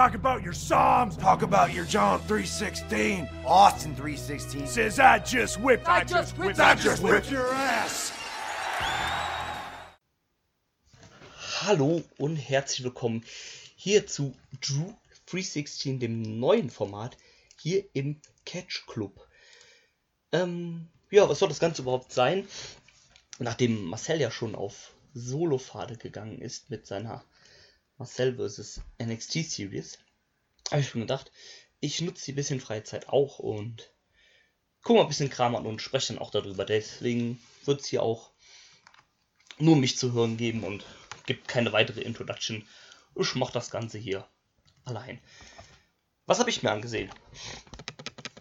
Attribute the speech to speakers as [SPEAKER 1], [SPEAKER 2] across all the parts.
[SPEAKER 1] Talk about your Psalms.
[SPEAKER 2] Talk about your John 316, Austin 316.
[SPEAKER 1] Says I just whipped.
[SPEAKER 3] I just whipped-
[SPEAKER 1] I just whipped your ass.
[SPEAKER 4] Hallo und herzlich willkommen hier zu Drew 316, dem neuen Format hier im Catch Club. Ähm, ja, was soll das Ganze überhaupt sein? Nachdem Marcel ja schon auf Solo-Pfade gegangen ist mit seiner Marcel vs. NXT Series, habe ich mir gedacht, ich nutze die bisschen freie Zeit auch und gucke mal ein bisschen Kram an und spreche dann auch darüber. Deswegen wird es hier auch nur mich zu hören geben und gibt keine weitere Introduction. Ich mache das Ganze hier allein. Was habe ich mir angesehen?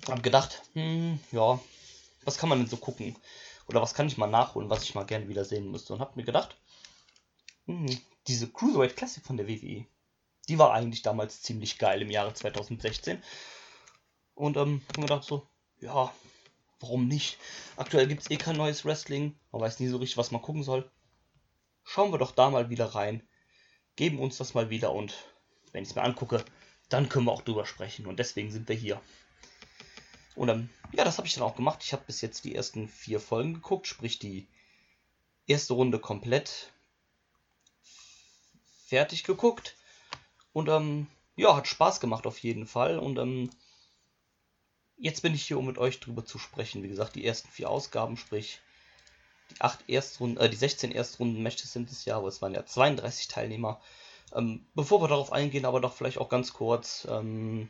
[SPEAKER 4] Hab gedacht, hm, ja, was kann man denn so gucken? Oder was kann ich mal nachholen, was ich mal gerne wieder sehen müsste? Und hab mir gedacht, hm, diese Cruiserweight Classic von der WWE, die war eigentlich damals ziemlich geil im Jahre 2016. Und ähm, hab mir gedacht so, ja, warum nicht? Aktuell gibt es eh kein neues Wrestling, man weiß nie so richtig, was man gucken soll. Schauen wir doch da mal wieder rein, geben uns das mal wieder und wenn ich es mir angucke, dann können wir auch drüber sprechen und deswegen sind wir hier. Und ähm, ja, das habe ich dann auch gemacht. Ich habe bis jetzt die ersten vier Folgen geguckt, sprich die erste Runde komplett fertig geguckt. Und ähm, ja, hat Spaß gemacht auf jeden Fall. Und ähm, jetzt bin ich hier, um mit euch drüber zu sprechen. Wie gesagt, die ersten vier Ausgaben, sprich die acht Erstrunden, äh, die 16 Erstrunden-Matches sind es ja, aber es waren ja 32 Teilnehmer. Ähm, bevor wir darauf eingehen, aber doch vielleicht auch ganz kurz ähm,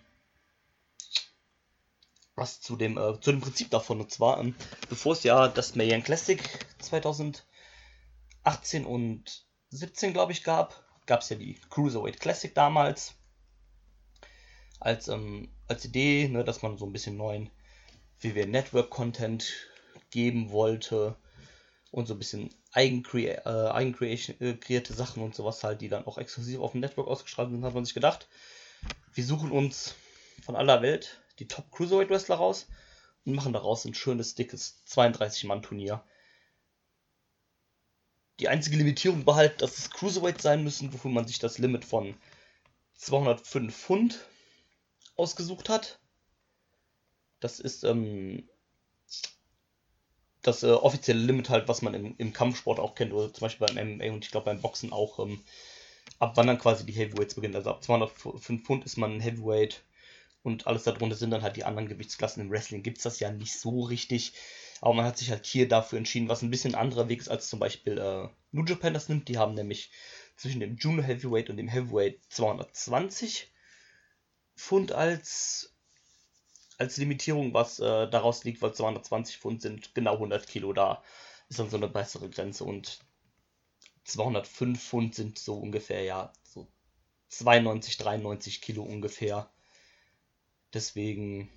[SPEAKER 4] was zu dem, äh, zu dem Prinzip davon. Und zwar, ähm, bevor es ja das Mayan Classic 2018 und 17, glaube ich, gab, gab es ja die Cruiserweight Classic damals. Als, ähm, als Idee, ne, dass man so ein bisschen neuen WWE Network Content geben wollte und so ein bisschen äh, eigenkreierte Sachen und sowas halt, die dann auch exklusiv auf dem Network ausgestrahlt sind, hat man sich gedacht, wir suchen uns von aller Welt die Top Cruiserweight Wrestler raus und machen daraus ein schönes, dickes 32-Mann-Turnier. Die einzige Limitierung war halt, dass es Cruiserweight sein müssen, wofür man sich das Limit von 205 Pfund ausgesucht hat. Das ist ähm, das äh, offizielle Limit halt, was man im, im Kampfsport auch kennt, oder zum Beispiel beim MMA und ich glaube beim Boxen auch, ähm, ab wann dann quasi die Heavyweights beginnen. Also ab 205 Pfund ist man ein Heavyweight und alles darunter sind dann halt die anderen Gewichtsklassen. Im Wrestling gibt es das ja nicht so richtig, aber man hat sich halt hier dafür entschieden, was ein bisschen anderer Weg ist, als zum Beispiel äh, New Japan das nimmt. Die haben nämlich zwischen dem Junior Heavyweight und dem Heavyweight 220 Pfund als als Limitierung, was äh, daraus liegt, weil 220 Pfund sind genau 100 Kilo, da ist dann so eine bessere Grenze und 205 Pfund sind so ungefähr, ja, so 92, 93 Kilo ungefähr. Deswegen,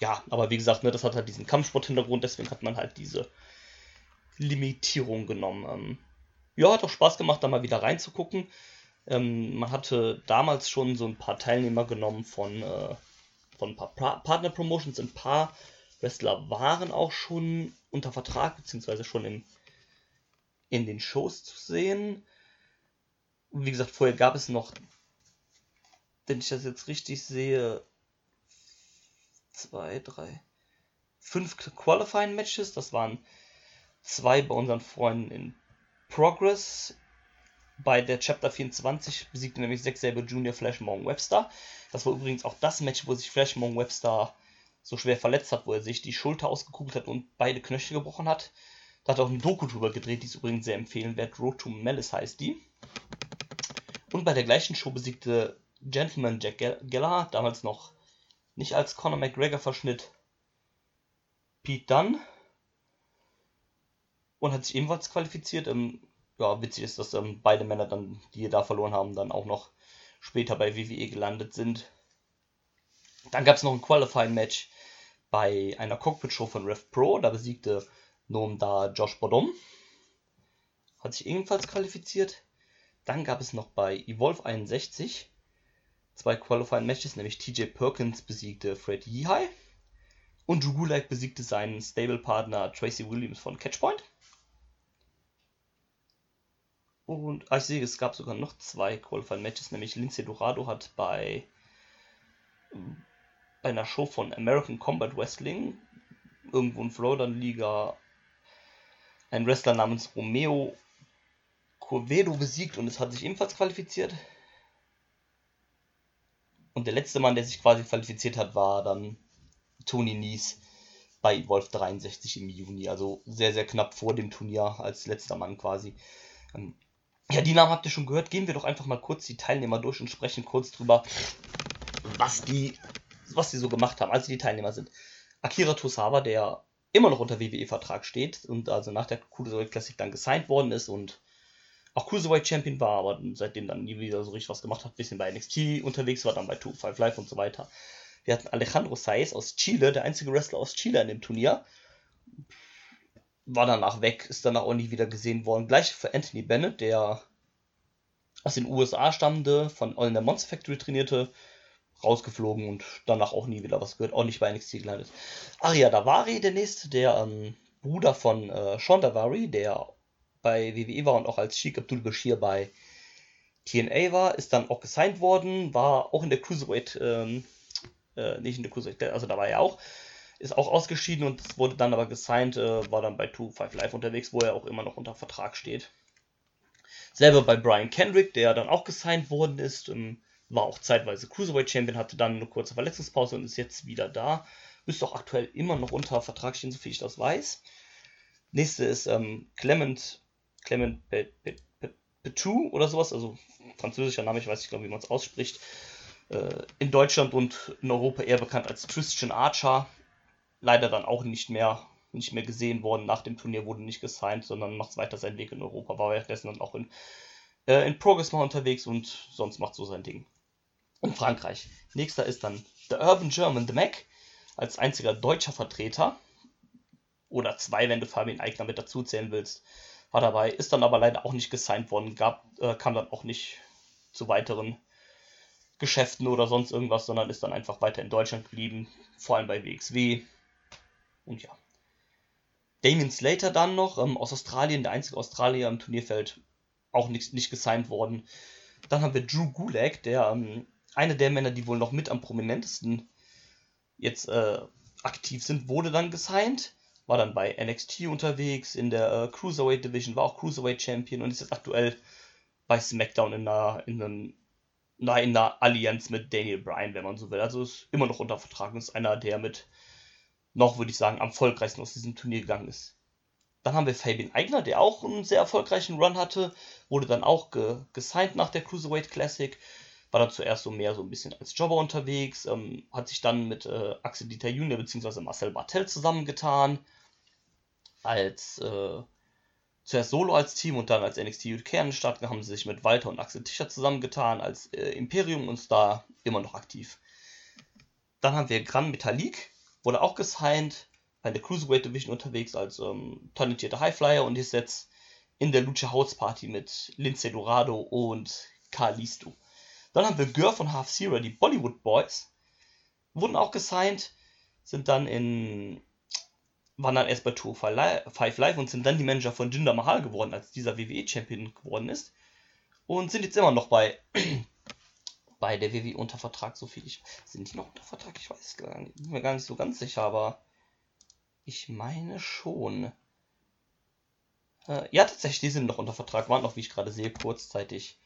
[SPEAKER 4] ja, aber wie gesagt, ne, das hat halt diesen Kampfsport-Hintergrund, deswegen hat man halt diese Limitierung genommen. Ähm, ja, hat auch Spaß gemacht, da mal wieder reinzugucken. Ähm, man hatte damals schon so ein paar Teilnehmer genommen von, äh, von ein paar pra Partner Promotions. Ein paar Wrestler waren auch schon unter Vertrag, beziehungsweise schon in, in den Shows zu sehen. Wie gesagt, vorher gab es noch, wenn ich das jetzt richtig sehe, zwei, drei, fünf Qualifying Matches. Das waren zwei bei unseren Freunden in Progress. Bei der Chapter 24 besiegte nämlich Zack Sabre Jr. Flash Morgan Webster. Das war übrigens auch das Match, wo sich Flash Morgan Webster so schwer verletzt hat, wo er sich die Schulter ausgekugelt hat und beide Knöchel gebrochen hat. Da hat er auch ein Doku drüber gedreht, die ist übrigens sehr empfehlenswert. Road to Malice heißt die. Und bei der gleichen Show besiegte Gentleman Jack Gallagher, damals noch nicht als Conor McGregor verschnitt, Pete Dunn und hat sich ebenfalls qualifiziert. Ähm, ja, witzig ist, dass ähm, beide Männer dann, die da verloren haben, dann auch noch später bei WWE gelandet sind. Dann gab es noch ein Qualifying-Match bei einer Cockpit-Show von Rev Pro. Da besiegte Noam da Josh Bodom. Hat sich ebenfalls qualifiziert. Dann gab es noch bei Evolve 61 zwei Qualifying Matches, nämlich TJ Perkins besiegte Fred Yehai und Drew Gulak besiegte seinen Stable-Partner Tracy Williams von Catchpoint. Und ah, ich sehe, es gab sogar noch zwei Qualifying Matches, nämlich Lindsay Dorado hat bei, bei einer Show von American Combat Wrestling, irgendwo in Florida Liga, einen Wrestler namens Romeo Corvedo besiegt und es hat sich ebenfalls qualifiziert. Und der letzte Mann, der sich quasi qualifiziert hat, war dann Tony Nies bei Wolf 63 im Juni. Also sehr, sehr knapp vor dem Turnier als letzter Mann quasi. Ähm, ja, die Namen habt ihr schon gehört. Gehen wir doch einfach mal kurz die Teilnehmer durch und sprechen kurz drüber, was die, was die so gemacht haben, als die Teilnehmer sind. Akira Tosawa, der immer noch unter WWE-Vertrag steht und also nach der Cruiserweight Classic dann gesigned worden ist und auch Cruiserweight Champion war, aber seitdem dann nie wieder so richtig was gemacht hat, bisschen bei NXT unterwegs war, dann bei 2 Live und so weiter. Wir hatten Alejandro Saiz aus Chile, der einzige Wrestler aus Chile in dem Turnier. War danach weg, ist danach auch nie wieder gesehen worden. Gleich für Anthony Bennett, der aus den USA stammende, von All in the Monster Factory trainierte, rausgeflogen und danach auch nie wieder was gehört, auch nicht bei NXT gelandet. Aria Davari, der nächste, der ähm, Bruder von äh, Sean Davari, der bei WWE war und auch als Sheik Abdul Bashir bei TNA war, ist dann auch gesigned worden, war auch in der Cruiserweight, ähm, äh, nicht in der Cruiserweight, also da war er auch, ist auch ausgeschieden und wurde dann aber gesigned, äh, war dann bei 2-5 Live unterwegs, wo er auch immer noch unter Vertrag steht. Selber bei Brian Kendrick, der dann auch gesigned worden ist, ähm, war auch zeitweise Cruiserweight Champion, hatte dann eine kurze Verletzungspause und ist jetzt wieder da. Müsste auch aktuell immer noch unter Vertrag stehen, soviel ich das weiß. Nächste ist ähm, Clement, Clement Petou oder sowas, also französischer Name, ich weiß nicht genau, wie man es ausspricht. Äh, in Deutschland und in Europa eher bekannt als Christian Archer. Leider dann auch nicht mehr, nicht mehr gesehen worden. Nach dem Turnier wurde nicht gesigned, sondern macht weiter seinen Weg in Europa. War währenddessen dann auch in, äh, in Progress mal unterwegs und sonst macht so sein Ding in Frankreich. Nächster ist dann The Urban German, The Mac, als einziger deutscher Vertreter. Oder zwei, wenn du Fabian Eigner mit dazu zählen willst. War dabei, ist dann aber leider auch nicht gesigned worden, gab, äh, kam dann auch nicht zu weiteren Geschäften oder sonst irgendwas, sondern ist dann einfach weiter in Deutschland geblieben, vor allem bei WXW. Und ja. Damien Slater dann noch ähm, aus Australien, der einzige Australier im Turnierfeld, auch nicht, nicht gesigned worden. Dann haben wir Drew Gulag, der ähm, eine der Männer, die wohl noch mit am prominentesten jetzt äh, aktiv sind, wurde dann gesigned. War dann bei NXT unterwegs, in der äh, Cruiserweight Division, war auch Cruiserweight Champion und ist jetzt aktuell bei SmackDown in einer, in einem, na, in einer Allianz mit Daniel Bryan, wenn man so will. Also ist immer noch unter Vertrag und ist einer, der mit noch, würde ich sagen, am erfolgreichsten aus diesem Turnier gegangen ist. Dann haben wir Fabian Eigner, der auch einen sehr erfolgreichen Run hatte, wurde dann auch ge gesigned nach der Cruiserweight Classic, war dann zuerst so mehr so ein bisschen als Jobber unterwegs, ähm, hat sich dann mit äh, Axel Dieter Junior bzw. Marcel Bartel zusammengetan, als äh, zuerst solo als Team und dann als NXT UK an den Start haben sie sich mit Walter und Axel Tischer zusammengetan als äh, Imperium und da immer noch aktiv. Dann haben wir Gran Metalik, wurde auch gesigned, bei der Cruiserweight Division unterwegs als ähm, talentierter Highflyer und ist jetzt in der Lucha House Party mit Lindsay Dorado und Kalisto. Dann haben wir Gör von Half Zero, die Bollywood Boys. Wurden auch gesigned, sind dann in. Waren dann erst bei Tour 5 Live und sind dann die Manager von Jinder Mahal geworden, als dieser WWE-Champion geworden ist. Und sind jetzt immer noch bei, bei der WWE unter Vertrag, so viel ich. Sind die noch unter Vertrag? Ich weiß gar nicht, bin mir gar nicht so ganz sicher, aber ich meine schon. Äh, ja, tatsächlich, die sind noch unter Vertrag, waren noch, wie ich gerade sehe, kurzzeitig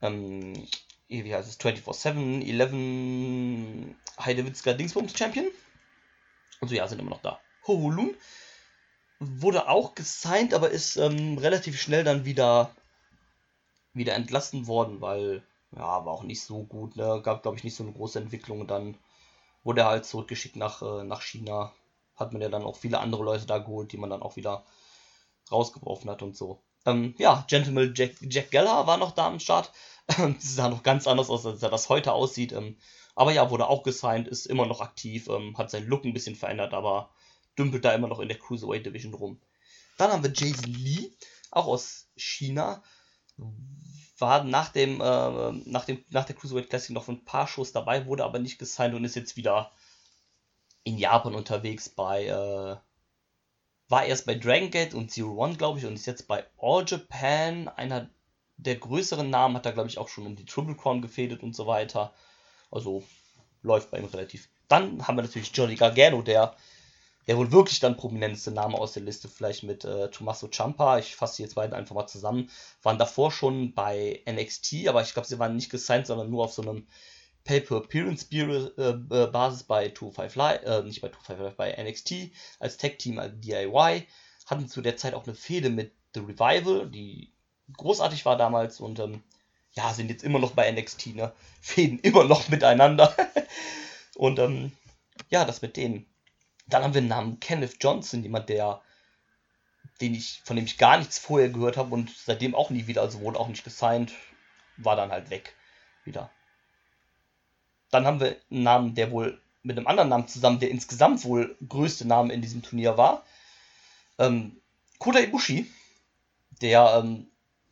[SPEAKER 4] ähm, wie heißt es, 24-7, 11 Heidewitzka Dingsbums Champion. Also ja, sind immer noch da. Hoholun wurde auch gesigned, aber ist ähm, relativ schnell dann wieder, wieder entlassen worden, weil, ja, war auch nicht so gut, ne? Gab, glaube ich, nicht so eine große Entwicklung. Und dann wurde er halt zurückgeschickt nach, äh, nach China. Hat man ja dann auch viele andere Leute da geholt, die man dann auch wieder rausgeworfen hat und so. Ähm, ja, Gentleman Jack, Jack Geller war noch da am Start. das sah noch ganz anders aus, als er das heute aussieht. Ähm, aber ja, wurde auch gesigned, ist immer noch aktiv, ähm, hat seinen Look ein bisschen verändert, aber dümpelt da immer noch in der Cruiserweight Division rum. Dann haben wir Jason Lee, auch aus China. War nach dem, äh, nach dem, nach der Cruiserweight Classic noch ein paar Shows dabei, wurde aber nicht gesigned und ist jetzt wieder in Japan unterwegs bei, äh, war erst bei Dragon Gate und Zero One, glaube ich, und ist jetzt bei All Japan. Einer der größeren Namen hat er, glaube ich, auch schon um die Triple Crown gefädet und so weiter. Also läuft bei ihm relativ. Dann haben wir natürlich Johnny Gargano, der, der wohl wirklich dann prominenteste Name aus der Liste, vielleicht mit äh, Tommaso Ciampa. Ich fasse die jetzt beiden einfach mal zusammen. Waren davor schon bei NXT, aber ich glaube, sie waren nicht gesigned, sondern nur auf so einem Pay-Per-Appearance-Basis bei 205 Live, äh, nicht bei 205 Live, bei NXT als Tag-Team als DIY. Hatten zu der Zeit auch eine Fehde mit The Revival, die großartig war damals und ähm, ja, sind jetzt immer noch bei NXT, ne? Fäden immer noch miteinander. und ähm, ja, das mit denen. Dann haben wir den Namen Kenneth Johnson, jemand, der, den ich, von dem ich gar nichts vorher gehört habe und seitdem auch nie wieder, also wurde auch nicht gesigned, war dann halt weg. Wieder. Dann haben wir einen Namen, der wohl mit einem anderen Namen zusammen, der insgesamt wohl größte Name in diesem Turnier war. Ähm, Kota Ibushi, der ähm,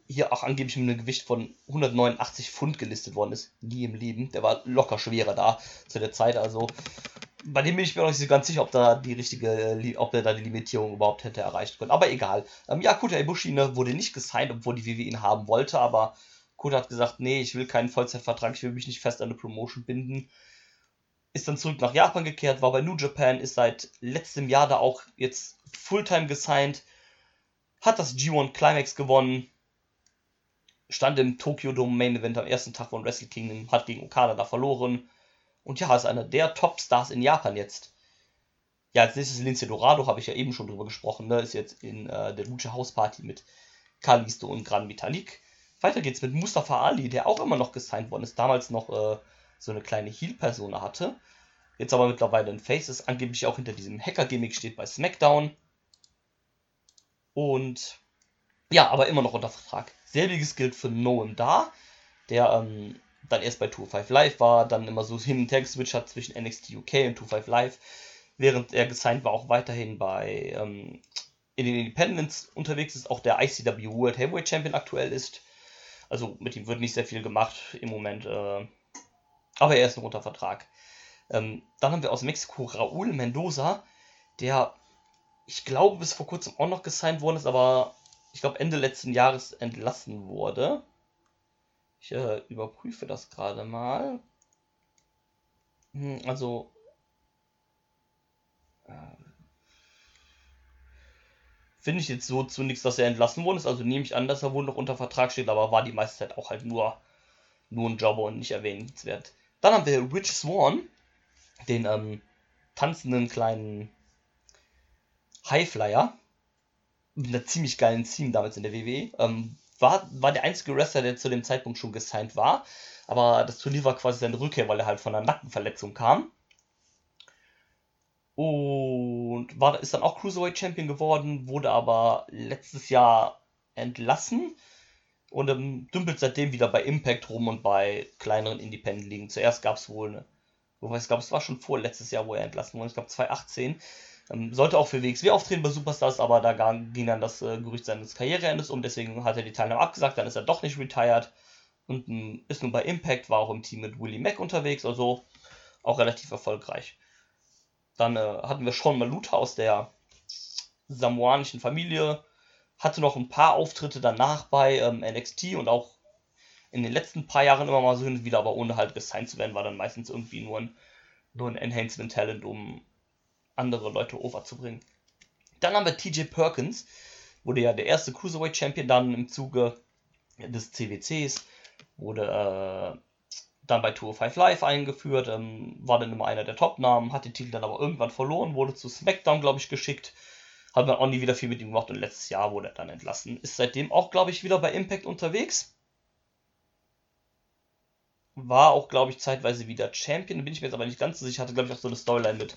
[SPEAKER 4] hier auch angeblich mit einem Gewicht von 189 Pfund gelistet worden ist. Nie im Leben. Der war locker schwerer da zu der Zeit. Also bei dem bin ich mir noch nicht so ganz sicher, ob da die richtige, ob er da die Limitierung überhaupt hätte erreicht können. Aber egal. Ähm, ja, Kota Ibushi ne, wurde nicht gesigned, obwohl die WWE ihn haben wollte, aber Kota hat gesagt, nee, ich will keinen Vollzeitvertrag, ich will mich nicht fest an eine Promotion binden. Ist dann zurück nach Japan gekehrt, war bei New Japan, ist seit letztem Jahr da auch jetzt Fulltime gesigned, hat das G1 Climax gewonnen, stand im Tokyo Dome Main Event am ersten Tag von Wrestle Kingdom, hat gegen Okada da verloren. Und ja, ist einer der Topstars in Japan jetzt. Ja, als nächstes Lince Dorado, habe ich ja eben schon drüber gesprochen, ne? ist jetzt in äh, der Lucha House Party mit Kalisto und Gran Vitalik. Weiter geht's mit Mustafa Ali, der auch immer noch gesigned worden ist, damals noch äh, so eine kleine Heel-Persona hatte. Jetzt aber mittlerweile ein Face ist, angeblich auch hinter diesem Hacker-Gimmick steht bei SmackDown. Und ja, aber immer noch unter Vertrag. Selbiges gilt für Noam Da, der ähm, dann erst bei 205 Live war, dann immer so hin und her geswitcht hat zwischen NXT UK und 205 Live, während er gesigned war, auch weiterhin bei ähm, in den Independents unterwegs ist, auch der ICW World Heavyweight Champion aktuell ist. Also mit ihm wird nicht sehr viel gemacht im Moment. Äh, aber er ist noch unter Vertrag. Ähm, dann haben wir aus Mexiko Raúl Mendoza, der, ich glaube, bis vor kurzem auch noch gesigned worden ist, aber ich glaube Ende letzten Jahres entlassen wurde. Ich äh, überprüfe das gerade mal. Hm, also. Äh, finde ich jetzt so zu nichts, dass er entlassen worden ist. Also nehme ich an, dass er wohl noch unter Vertrag steht, aber war die meiste Zeit auch halt nur, nur ein Jobber und nicht erwähnenswert. Dann haben wir Rich Swan, den ähm, tanzenden kleinen Highflyer. Mit einer ziemlich geilen Team damals in der WWE. Ähm, war, war der einzige Wrestler, der zu dem Zeitpunkt schon gesigned war. Aber das Turnier war quasi seine Rückkehr, weil er halt von einer Nackenverletzung kam. Und war, ist dann auch Cruiserweight Champion geworden, wurde aber letztes Jahr entlassen und ähm, dümpelt seitdem wieder bei Impact rum und bei kleineren Independent-Ligen. Zuerst gab es wohl eine, wobei ich glaube, es war schon vor letztes Jahr, wo er entlassen wurde, ich glaube 2018. Ähm, sollte auch für WXW auftreten bei Superstars, aber da ging dann das äh, Gerücht seines Karriereendes um, deswegen hat er die Teilnahme abgesagt, dann ist er doch nicht retired und ähm, ist nun bei Impact, war auch im Team mit Willie Mack unterwegs, also auch relativ erfolgreich. Dann äh, hatten wir Sean Maluta aus der samoanischen Familie, hatte noch ein paar Auftritte danach bei ähm, NXT und auch in den letzten paar Jahren immer mal so hin und wieder, aber ohne halt gesigned zu werden, war dann meistens irgendwie nur ein, nur ein Enhancement Talent, um andere Leute overzubringen. Dann haben wir TJ Perkins, wurde ja der erste Cruiserweight Champion dann im Zuge des CWCs, wurde äh, dann bei Tour 5 Live eingeführt, ähm, war dann immer einer der Top-Namen, hat den Titel dann aber irgendwann verloren, wurde zu SmackDown, glaube ich, geschickt. Hat man auch nie wieder viel mit ihm gemacht und letztes Jahr wurde er dann entlassen. Ist seitdem auch, glaube ich, wieder bei Impact unterwegs. War auch, glaube ich, zeitweise wieder Champion, bin ich mir jetzt aber nicht ganz so sicher. Hatte, glaube ich, auch so eine Storyline mit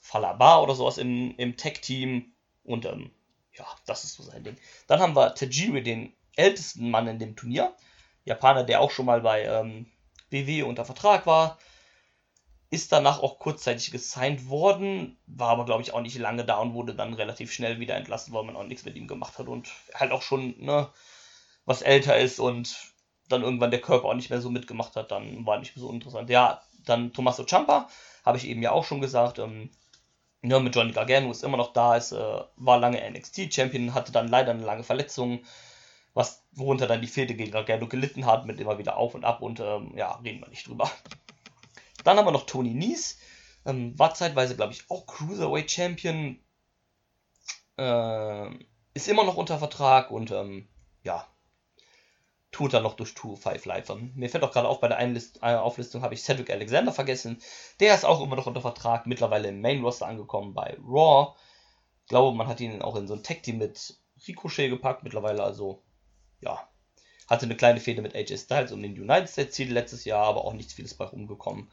[SPEAKER 4] Falaba oder sowas im, im Tech-Team. Und ähm, ja, das ist so sein Ding. Dann haben wir Tajiri, den ältesten Mann in dem Turnier. Japaner, der auch schon mal bei ähm, BW unter Vertrag war. Ist danach auch kurzzeitig gesigned worden, war aber glaube ich auch nicht lange da und wurde dann relativ schnell wieder entlassen, weil man auch nichts mit ihm gemacht hat und halt auch schon ne, was älter ist und dann irgendwann der Körper auch nicht mehr so mitgemacht hat, dann war nicht mehr so interessant. Ja, dann Tommaso Ciampa, habe ich eben ja auch schon gesagt, ähm, Ja, mit Johnny Gargano ist immer noch da, ist, äh, war lange NXT-Champion, hatte dann leider eine lange Verletzung, was, worunter dann die Fehde gegen Gargano gelitten hat, mit immer wieder auf und ab und ähm, ja, reden wir nicht drüber. Dann haben wir noch Tony Nies, ähm, war zeitweise, glaube ich, auch Cruiserweight Champion, äh, ist immer noch unter Vertrag und ähm, ja, tut er noch durch Tour 5 Live. Mir fällt auch gerade auf, bei der Einlist äh, Auflistung habe ich Cedric Alexander vergessen. Der ist auch immer noch unter Vertrag, mittlerweile im Main Roster angekommen bei Raw. Ich glaube, man hat ihn auch in so ein Tag Team mit Ricochet gepackt mittlerweile, also ja. Hatte eine kleine Fehde mit AJ Styles um den United States Titel letztes Jahr, aber auch nichts vieles bei rumgekommen.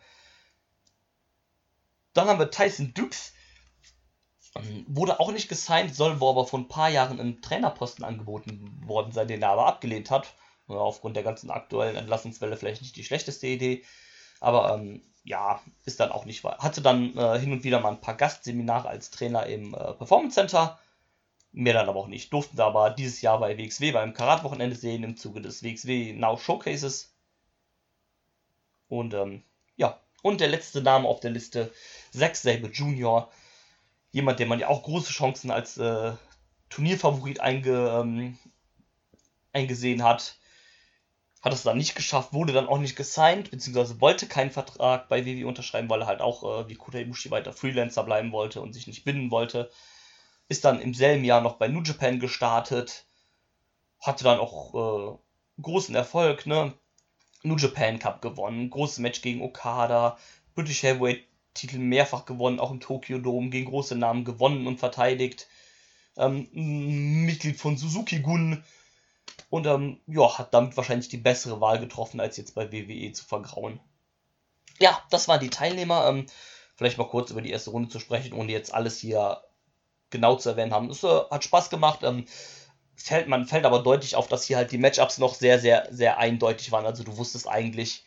[SPEAKER 4] Dann haben wir Tyson Dukes. Ähm, wurde auch nicht gesigned, soll wohl aber vor ein paar Jahren einen Trainerposten angeboten worden sein, den er aber abgelehnt hat aufgrund der ganzen aktuellen Entlassungswelle vielleicht nicht die schlechteste Idee. Aber ähm, ja, ist dann auch nicht wahr. Hatte dann äh, hin und wieder mal ein paar Gastseminare als Trainer im äh, Performance Center. Mehr dann aber auch nicht. Durften wir aber dieses Jahr bei WXW beim Karat-Wochenende sehen im Zuge des WXW Now Showcases. Und ähm, ja, und der letzte Name auf der Liste, Zack Sabre Jr. Jemand, der man ja auch große Chancen als äh, Turnierfavorit einge, ähm, eingesehen hat hat es dann nicht geschafft, wurde dann auch nicht gesigned, beziehungsweise wollte keinen Vertrag bei WWE unterschreiben, weil er halt auch äh, wie Kota Ibushi weiter Freelancer bleiben wollte und sich nicht binden wollte. Ist dann im selben Jahr noch bei New Japan gestartet, hatte dann auch äh, großen Erfolg, ne? New Japan Cup gewonnen, großes Match gegen Okada, British Heavyweight Titel mehrfach gewonnen, auch im Tokyo Dome gegen große Namen gewonnen und verteidigt. Ähm, Mitglied von Suzuki Gun, und ähm, ja, hat damit wahrscheinlich die bessere Wahl getroffen, als jetzt bei WWE zu vergrauen. Ja, das waren die Teilnehmer. Ähm, vielleicht mal kurz über die erste Runde zu sprechen, ohne jetzt alles hier genau zu erwähnen haben. Es äh, hat Spaß gemacht. Ähm, fällt, man fällt aber deutlich auf, dass hier halt die Matchups noch sehr, sehr, sehr eindeutig waren. Also du wusstest eigentlich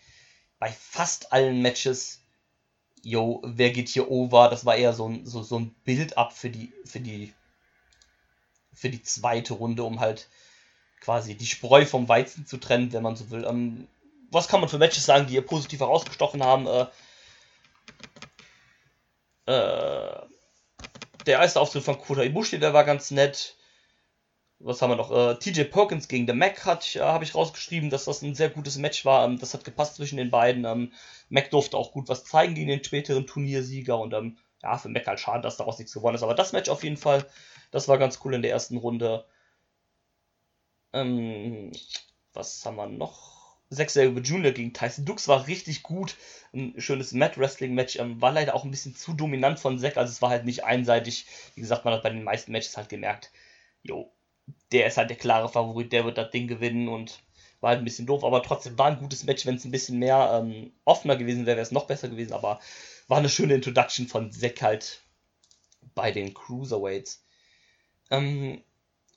[SPEAKER 4] bei fast allen Matches, yo, wer geht hier over? Das war eher so ein, so, so ein Build-up für die, für die, für die zweite Runde, um halt quasi die Spreu vom Weizen zu trennen, wenn man so will. Ähm, was kann man für Matches sagen, die ihr positiv herausgestochen haben? Äh, äh, der erste Auftritt von Kota Ibushi, der war ganz nett. Was haben wir noch? Äh, TJ Perkins gegen The Mac hat, äh, habe ich rausgeschrieben, dass das ein sehr gutes Match war. Ähm, das hat gepasst zwischen den beiden. Ähm, Mac durfte auch gut was zeigen gegen den späteren Turniersieger und ähm, ja, für Mac halt schade, dass daraus nichts geworden ist. Aber das Match auf jeden Fall, das war ganz cool in der ersten Runde. Ähm, was haben wir noch? Sabre Jr. gegen Tyson Dux war richtig gut. Ein schönes Mat-Wrestling-Match. Ähm, war leider auch ein bisschen zu dominant von Zack. Also es war halt nicht einseitig. Wie gesagt, man hat bei den meisten Matches halt gemerkt, jo, der ist halt der klare Favorit, der wird das Ding gewinnen und war halt ein bisschen doof. Aber trotzdem war ein gutes Match. Wenn es ein bisschen mehr ähm, offener gewesen wäre, wäre es noch besser gewesen. Aber war eine schöne Introduction von Zack halt bei den Cruiserweights. Ähm,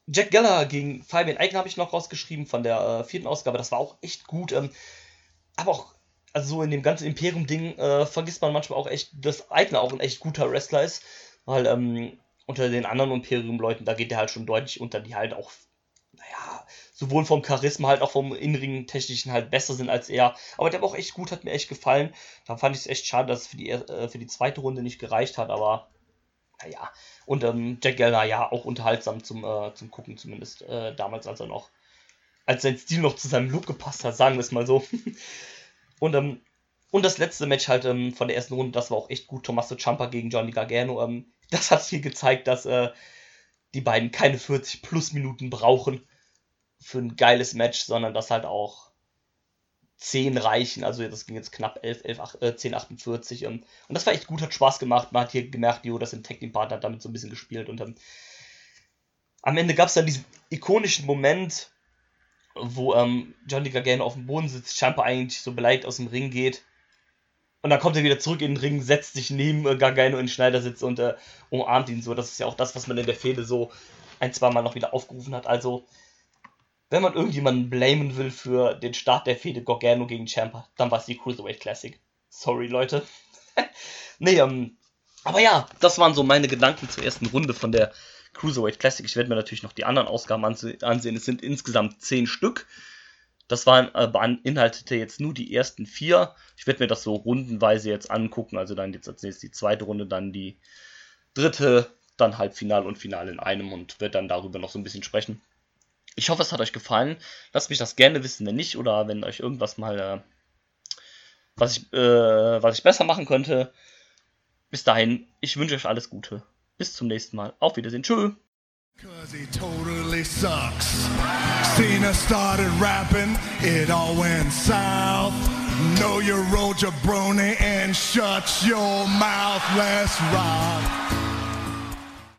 [SPEAKER 4] Jack Geller gegen Fabian Eichner habe ich noch rausgeschrieben von der äh, vierten Ausgabe. Das war auch echt gut. Ähm, aber auch, also so in dem ganzen Imperium-Ding äh, vergisst man manchmal auch echt, dass Eigner auch ein echt guter Wrestler ist. Weil ähm, unter den anderen Imperium-Leuten, da geht der halt schon deutlich unter, die halt auch, naja, sowohl vom Charisma halt auch vom inneren technischen halt besser sind als er. Aber der war auch echt gut, hat mir echt gefallen. Da fand ich es echt schade, dass es für die, äh, für die zweite Runde nicht gereicht hat, aber naja. Und ähm, Jack Gallner ja auch unterhaltsam zum, äh, zum Gucken, zumindest äh, damals, als er noch, als sein Stil noch zu seinem Look gepasst hat, sagen wir es mal so. und, ähm, und das letzte Match halt ähm, von der ersten Runde, das war auch echt gut. Tommaso Ciampa gegen Johnny Gargano. Ähm, das hat hier gezeigt, dass äh, die beiden keine 40 plus Minuten brauchen für ein geiles Match, sondern dass halt auch 10 reichen. Also das ging jetzt knapp 11, 11 8, äh, 10, 48. Und, und das war echt gut, hat Spaß gemacht. Man hat hier gemerkt, Jo, das im Tag Team Partner hat damit so ein bisschen gespielt. Und ähm, am Ende gab es dann diesen ikonischen Moment, wo ähm, Johnny Gargano auf dem Boden sitzt, Champa eigentlich so beleidigt aus dem Ring geht. Und dann kommt er wieder zurück in den Ring, setzt sich neben äh, Gargano in den Schneidersitz und äh, umarmt ihn so. Das ist ja auch das, was man in der Fehde so ein, zwei Mal noch wieder aufgerufen hat. Also wenn man irgendjemanden blamen will für den Start der Fehde Gorgano gegen Champa, dann war es die Cruiserweight Classic. Sorry, Leute. nee, ähm, aber ja, das waren so meine Gedanken zur ersten Runde von der Cruiserweight Classic. Ich werde mir natürlich noch die anderen Ausgaben ansehen. Es sind insgesamt zehn Stück. Das waren äh, beinhaltete jetzt nur die ersten vier. Ich werde mir das so rundenweise jetzt angucken. Also dann jetzt als nächstes die zweite Runde, dann die dritte, dann Halbfinale und Finale in einem und werde dann darüber noch so ein bisschen sprechen. Ich hoffe, es hat euch gefallen. Lasst mich das gerne wissen, wenn nicht, oder wenn euch irgendwas mal, äh, was, ich, äh, was ich besser machen könnte. Bis dahin, ich wünsche euch alles Gute. Bis zum nächsten Mal. Auf Wiedersehen. Tschö.
[SPEAKER 3] Cause he totally sucks. Cena started rapping, it all went south. Know your road jabroni and shut your mouth, let's rock.